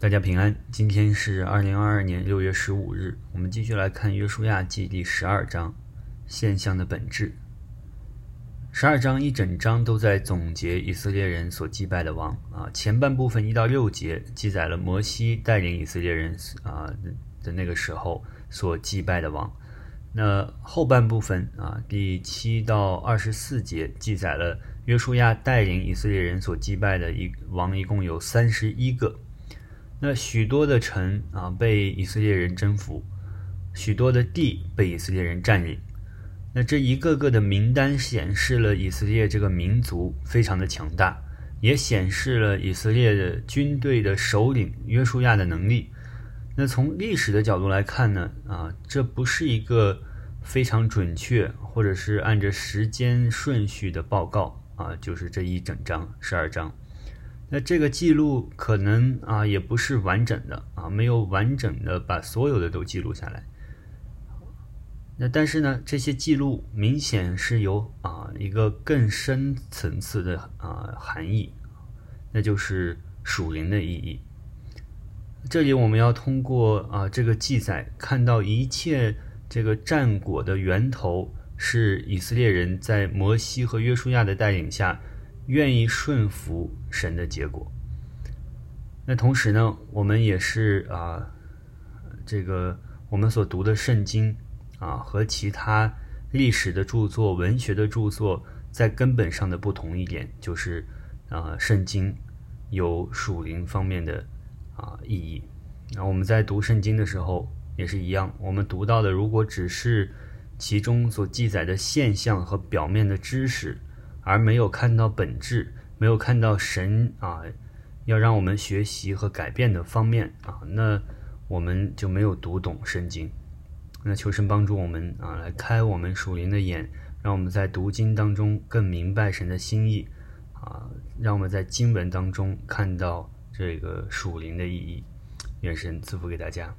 大家平安。今天是二零二二年六月十五日，我们继续来看《约书亚记》第十二章现象的本质。十二章一整章都在总结以色列人所祭拜的王啊。前半部分一到六节记载了摩西带领以色列人啊的那个时候所祭拜的王。那后半部分啊，第七到二十四节记载了约书亚带领以色列人所祭拜的一王，一共有三十一个。那许多的城啊被以色列人征服，许多的地被以色列人占领。那这一个个的名单显示了以色列这个民族非常的强大，也显示了以色列的军队的首领约书亚的能力。那从历史的角度来看呢，啊，这不是一个非常准确或者是按着时间顺序的报告啊，就是这一整章十二章。那这个记录可能啊也不是完整的啊，没有完整的把所有的都记录下来。那但是呢，这些记录明显是有啊一个更深层次的啊含义，那就是属灵的意义。这里我们要通过啊这个记载看到一切这个战果的源头是以色列人在摩西和约书亚的带领下。愿意顺服神的结果。那同时呢，我们也是啊，这个我们所读的圣经啊，和其他历史的著作、文学的著作在根本上的不同一点，就是啊，圣经有属灵方面的啊意义。那我们在读圣经的时候也是一样，我们读到的如果只是其中所记载的现象和表面的知识。而没有看到本质，没有看到神啊，要让我们学习和改变的方面啊，那我们就没有读懂圣经。那求神帮助我们啊，来开我们属灵的眼，让我们在读经当中更明白神的心意啊，让我们在经文当中看到这个属灵的意义。愿神赐福给大家。